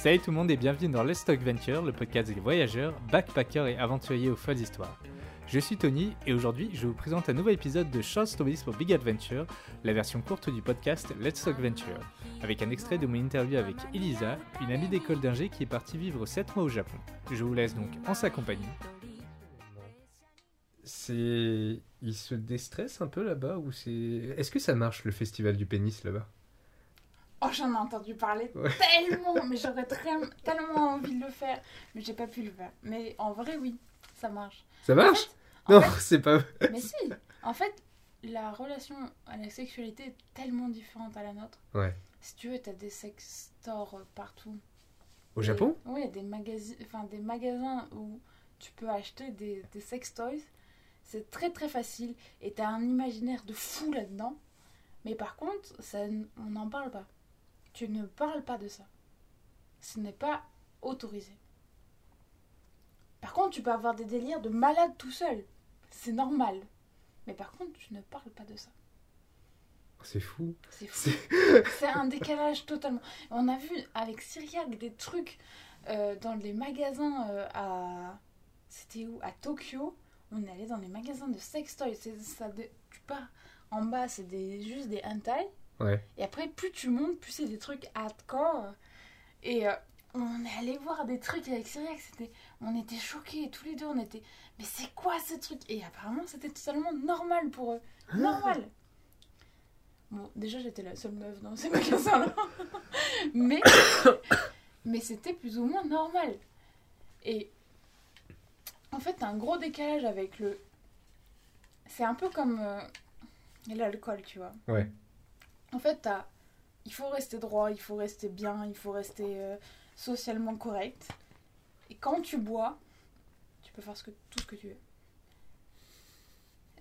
Salut tout le monde et bienvenue dans Let's Talk Venture, le podcast des voyageurs, backpackers et aventuriers aux folles histoires. Je suis Tony et aujourd'hui je vous présente un nouvel épisode de Short Stories for Big Adventure, la version courte du podcast Let's Talk Venture, avec un extrait de mon interview avec Elisa, une amie d'école d'ingé qui est partie vivre 7 mois au Japon. Je vous laisse donc en sa compagnie. C'est. Il se déstresse un peu là-bas ou c'est. Est-ce que ça marche le festival du pénis là-bas? Oh, j'en ai entendu parler Ouais. tellement, mais j'aurais tellement envie de le faire, mais j'ai pas pu le faire. Mais en vrai, oui, ça marche. Ça marche En Non, fait- c'est pas. mais si, en fait, la relation à la sexualité est tellement différente à la nôtre. Ouais. Si tu veux, t'as des sex stores partout. Au Et- Japon Oui, il y a des, magasi- enfin, des magasins où tu peux acheter des, des sex toys. C'est très très facile et t'as un imaginaire de fou là-dedans. Mais par contre, ça, on n'en parle pas. Tu ne parles pas de ça. Ce n'est pas autorisé. Par contre, tu peux avoir des délires de malade tout seul. C'est normal. Mais par contre, tu ne parles pas de ça. C'est fou. C'est fou. C'est un décalage totalement. On a vu avec Cyriac des trucs euh, dans les magasins euh, à. C'était où? À Tokyo. On est allé dans les magasins de sex toys. C'est ça. de- Tu pars en bas, c'est des, juste des hentai. Ouais. Et après, plus tu montes, plus c'est des trucs hardcore. Et euh, on est allé voir des trucs avec Cyriac. C'était, on était choqués tous les deux. On était, mais c'est quoi ce truc? Et apparemment, c'était totalement normal pour eux. Normal. Bon, déjà, j'étais la seule meuf dans ces magasins-là. mais mais c'était plus ou moins normal. Et en fait, t'as un gros décalage avec le. C'est un peu comme euh, l'alcool, tu vois. Ouais. En fait, t'as- il faut rester droit, il faut rester bien, il faut rester euh, socialement correct. Et quand tu bois, tu peux faire ce que, tout ce que tu veux.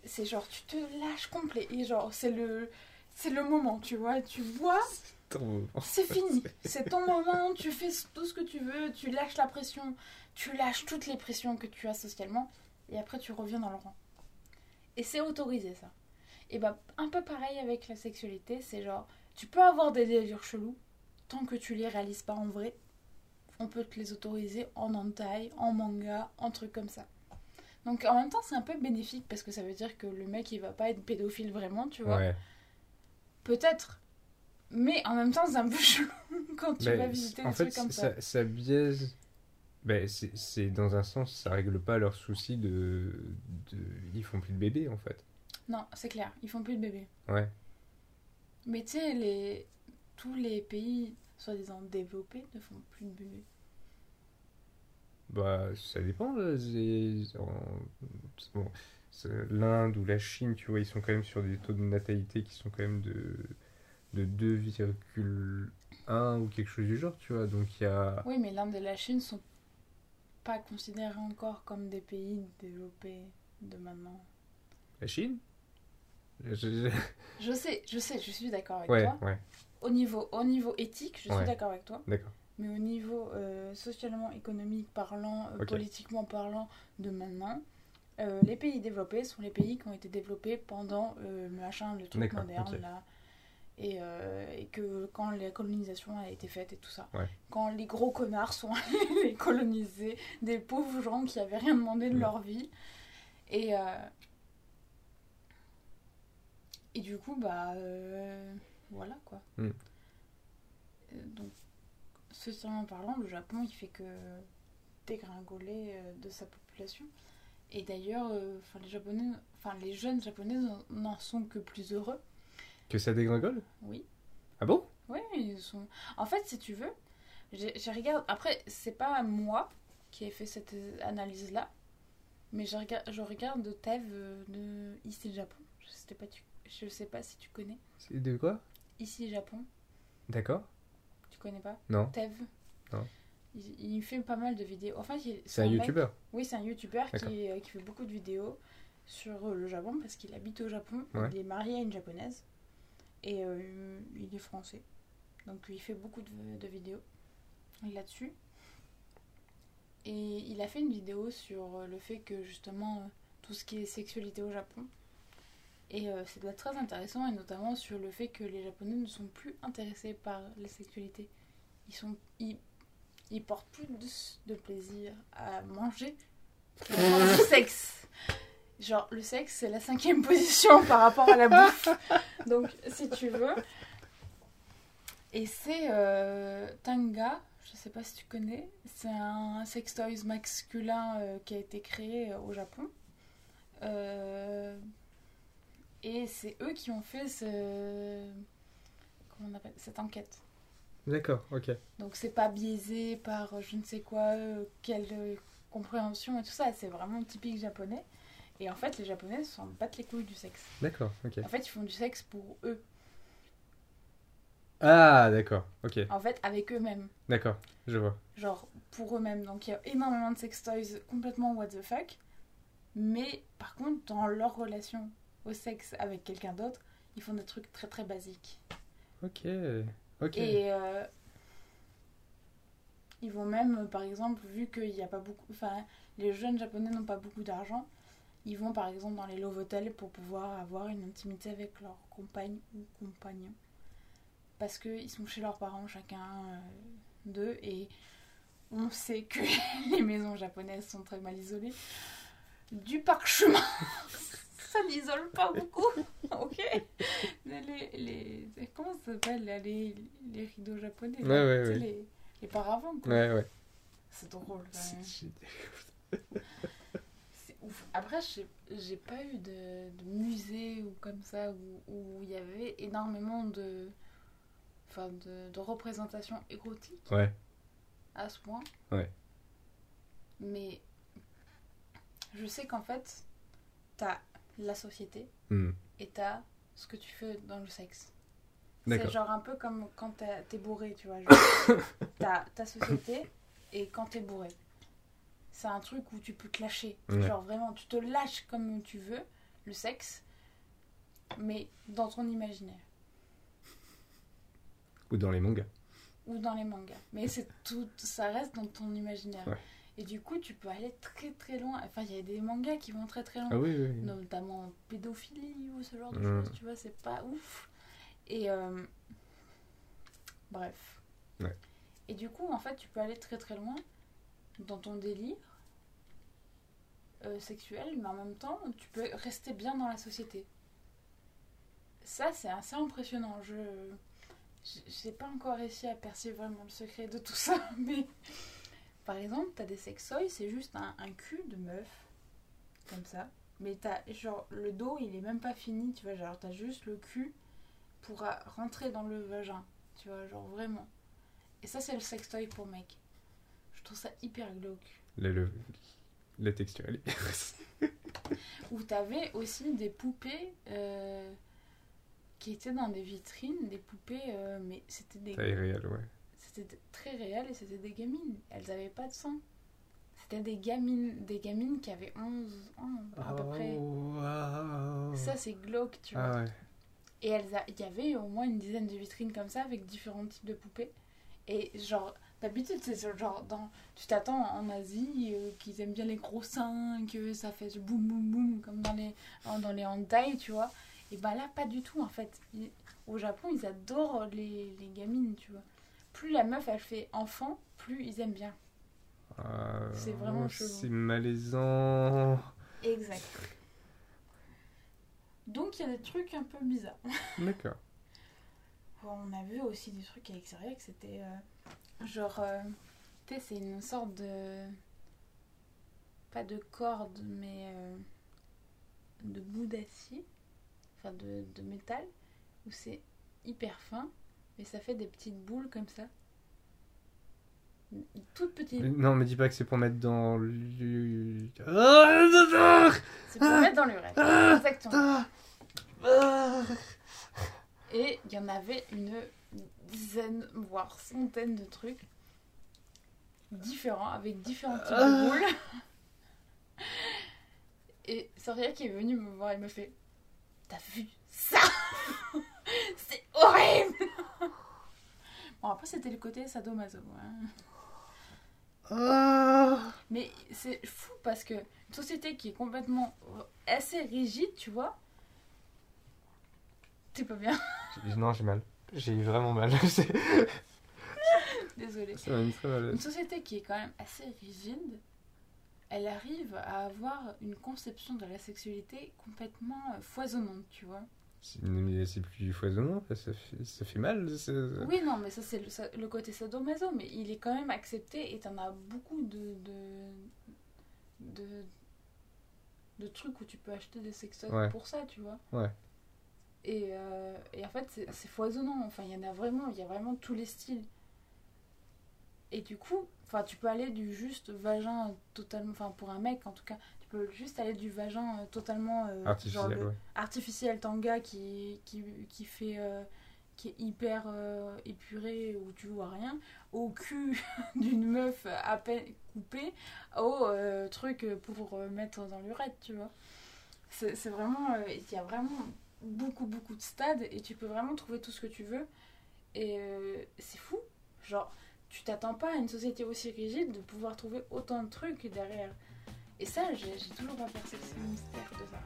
C'est genre, tu te lâches complet. Et genre, c'est le, c'est le moment, tu vois. Tu bois, c'est fini. C'est ton moment, tu fais tout ce que tu veux, tu lâches la pression, tu lâches toutes les pressions que tu as socialement, et après tu reviens dans le rang. Et c'est autorisé ça. Et bah un peu pareil avec la sexualité, c'est genre, tu peux avoir des délires chelous, tant que tu les réalises pas en vrai, on peut te les autoriser en hentai, en manga, en trucs comme ça. Donc en même temps c'est un peu bénéfique parce que ça veut dire que le mec il va pas être pédophile vraiment, tu vois. Ouais. Peut-être. Mais en même temps, c'est un peu chelou quand tu vas visiter en des fait, trucs comme ça. ça, ça biaise. C'est dans un sens, ça règle pas leur souci de, de. Ils font plus de bébés en fait. Non, c'est clair, ils font plus de bébés. Ouais. Mais tu sais, les... tous les pays soi-disant développés ne font plus de bébés. Bah, ça dépend. bon, L'Inde ou la Chine, tu vois, ils sont quand même sur des taux de natalité qui sont quand même de, de 2,1 ou quelque chose du genre, tu vois. Donc il y a. Oui, mais l'Inde et la Chine sont pas considérés encore comme des pays développés de maintenant. La Chine? Je- sais, je sais, je suis d'accord avec Ouais, toi. ouais, Au niveau, au niveau éthique, je Ouais. suis d'accord avec toi. d'accord. Mais au niveau euh, socialement, économique parlant, euh, politiquement parlant de maintenant, euh, les pays développés sont les pays qui ont été développés pendant le machin, le truc moderne ok. là. Et, et que quand la colonisation a été faite et tout ça. Quand les gros connards sont allés coloniser des pauvres gens qui avaient rien demandé de leur vie. Et, et du coup, bah euh, voilà quoi. Mm. Euh, Donc socialement parlant, le Japon, il fait que dégringoler euh, de sa population. Et d'ailleurs, enfin les Japonais, enfin les jeunes Japonais n'en- sont que plus heureux. Que ça dégringole? Oui. Ah bon? Oui, ils sont. En fait, si tu veux, j'ai regardé. Après, c'est pas moi qui ai fait cette analyse là, mais je regarde, je regarde de Tev de ici Japon. Je sais pas, tu... je sais pas si tu connais. C'est de quoi? Ici Japon, D'accord tu connais pas? Non. Tev. Non. Il, il fait pas mal de vidéos. En fait, il- C'est un mec- youtubeur Oui, c'est un youtubeur qui, euh, qui fait beaucoup de vidéos sur euh, le Japon parce qu'il habite au Japon. Ouais. Il est marié à une japonaise et euh, il est français. Donc il fait beaucoup de, de vidéos là-dessus. Et il a fait une vidéo sur le fait que justement tout ce qui est sexualité au Japon. Et euh, ça doit être très intéressant, et notamment sur le fait que les Japonais ne sont plus intéressés par la sexualité. Ils sont, ils, ils portent plus de plaisir à manger qu'à du sexe. Genre, le sexe, c'est la cinquième position par rapport à la bouffe. Donc, si tu veux. Et c'est euh, Tanga, je sais pas si tu connais, c'est un sex toys masculin euh, qui a été créé euh, au Japon. Et c'est eux qui ont fait ce... Comment on appelle cette enquête. D'accord, ok. Donc c'est pas biaisé par je ne sais quoi, quelle compréhension et tout ça, c'est vraiment typique japonais. Et en fait, les japonais s'en battent les couilles du sexe. D'accord, ok. En fait, ils font du sexe pour eux. Ah, d'accord, ok. En fait, avec eux-mêmes. D'accord, je vois. Genre, pour eux-mêmes. Donc, il y a énormément de sex toys complètement what the fuck. Mais, par contre, dans leur relation au sexe avec quelqu'un d'autre, ils font des trucs très très basiques. Ok, ok. Et euh, ils vont même, par exemple, vu qu'il n'y a pas beaucoup. Enfin, les jeunes japonais n'ont pas beaucoup d'argent, ils vont par exemple dans les love hotels pour pouvoir avoir une intimité avec leur compagne ou compagnon. Parce qu'ils sont chez leurs parents, chacun euh, d'eux, et on sait que les maisons japonaises sont très mal isolées. Du parchemin, ça n'isole pas beaucoup, ok les, les, Comment ça s'appelle les, les rideaux japonais ouais, ouais, ouais. Les, les paravents, quoi. Ouais, ouais. C'est drôle, quand même. Après, j'ai pas eu de, musée ou comme ça où il y avait énormément de, enfin, de, de représentations érotiques. Ouais. À ce point. Ouais. Mais je sais qu'en fait, t'as la société hmm. et t'as ce que tu fais dans le sexe. C'est genre un peu comme quand t'es bourré, tu vois. T'as ta société et quand t'es bourré c'est un truc où tu peux te lâcher. Genre vraiment, tu te lâches comme tu veux, le sexe, mais dans ton imaginaire. Ou dans les mangas. Ou dans les mangas. Mais c'est tout, ça reste dans ton imaginaire. Et du coup, tu peux aller très très loin. Enfin, il y a des mangas qui vont très très loin. Ah oui, oui, Notamment pédophilie ou ce genre de choses, tu vois, c'est pas ouf. Et euh, bref. Et du coup, en fait, tu peux aller très très loin dans ton délire euh, sexuel, mais en même temps, tu peux rester bien dans la société. Ça, c'est assez impressionnant. Je n'ai pas encore réussi à percer vraiment le secret de tout ça, mais par exemple, tu as des sexoïs, c'est juste un, un, cul de meuf, comme ça. Mais t'as, genre, le dos, il est même pas fini, tu vois, genre, t'as juste le cul pour rentrer dans le vagin, tu vois, genre, vraiment. Et ça, c'est le sextoy pour mec. Je trouve ça hyper glauque. Le, la texture, elle est Où t'avais aussi des poupées euh, qui étaient dans des vitrines, des poupées, euh, mais c'était des. Réel, ouais. C'était très réel et c'était des gamines. Elles avaient pas de sang. C'était des gamines, des gamines qui avaient 11 ans à peu près. Oh, Ça, c'est glauque, tu ah vois. ouais. Et il y avait au moins une dizaine de vitrines comme ça avec différents types de poupées. Et genre, D'habitude, c'est genre, dans, tu t'attends en Asie euh, qu'ils aiment bien les gros seins, que ça fait boum boum boum comme dans les, dans les hentai, tu vois. Et bah là, pas du tout en fait. au Japon, ils adorent les, les, gamines, tu vois. Plus la meuf elle fait enfant, plus ils aiment bien. Euh, c'est vraiment chelou. C'est malaisant. Exact. Donc il y a des trucs un peu bizarres. D'accord. on a vu aussi des trucs à l'extérieur que c'était. Euh, Genre, euh, tu sais, c'est une sorte de. Pas de corde, mais euh, de bout d'acier, enfin de, de métal, où c'est hyper fin, mais ça fait des petites boules comme ça. Toutes petites. non, mais dis pas que c'est pour mettre dans le. C'est pour mettre dans l'urètre, exactement. Et il y en avait une dizaines, voire centaines de trucs différents, avec différents types de ah. boules. Et Soria qui est venue me voir, elle me fait T'as vu ça C'est horrible Bon, après, c'était le côté sadomaso. Hein. Ah. Mais c'est fou parce que une société qui est complètement assez rigide, tu vois. T'es pas bien Non, j'ai mal. J'ai eu vraiment mal. Désolée. Ça va une très mauvaise. Une société qui est quand même assez rigide, elle arrive à avoir une conception de la sexualité complètement euh, foisonnante, tu vois. C'est- plus foisonnant, ça fait, ça fait mal. ça- Oui, non, mais ça, c'est le, ça- le côté sadomaso, mais il est quand même accepté et t'en as beaucoup de, de, de, de trucs où tu peux acheter des sextoys Ouais. pour ça, tu vois. Ouais. Et, euh, et en fait, c'est c'est foisonnant. Enfin, il y en a vraiment, il y a vraiment tous les styles. Et du coup, enfin, tu peux aller du juste vagin totalement, enfin, pour un mec en tout cas, peux juste aller du vagin euh, totalement euh, genre Artificiel, le- ouais. artificiel tanga qui, qui, qui fait euh, qui est hyper euh, épuré où tu vois rien au cul d'une meuf à peine coupée au euh, truc pour euh, mettre dans l'urètre tu vois. C'est vraiment il y a vraiment beaucoup beaucoup de stades et tu peux vraiment trouver tout ce que tu veux. Et c'est fou. Genre tu t'attends pas à une société aussi rigide de pouvoir trouver autant de trucs derrière et ça j'ai toujours pas percé le mystère de ça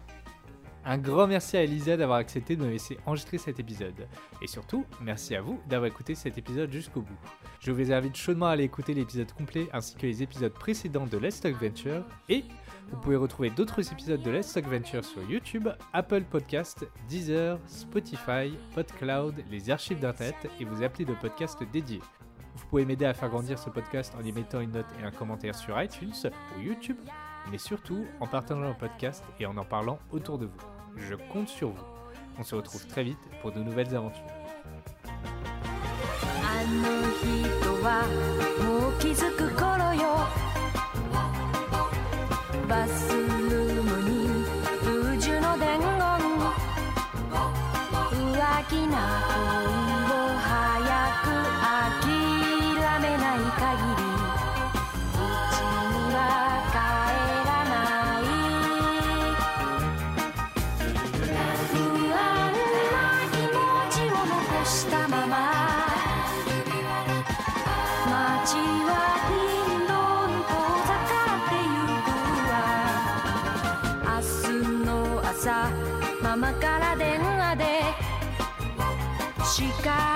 Un grand merci à Elisa d'avoir accepté de me laisser enregistrer cet épisode. Et surtout, merci à vous d'avoir écouté cet épisode jusqu'au bout. Je vous invite chaudement à aller écouter l'épisode complet ainsi que les épisodes précédents de Let's Talk Venture. Et vous pouvez retrouver d'autres épisodes de Let's Talk Venture sur YouTube, Apple Podcast, Deezer, Spotify, PodCloud, les archives d'internet et vos applis de podcast dédiés. Vous pouvez m'aider à faire grandir ce podcast en y mettant une note et un commentaire sur iTunes ou YouTube, mais surtout en partageant le podcast et en en parlant autour de vous. Je compte sur vous. On se retrouve très vite pour de nouvelles aventures. あの人はもう気づく頃よバスルームに宇宙の伝言浮気な恋を早く諦めない限り she got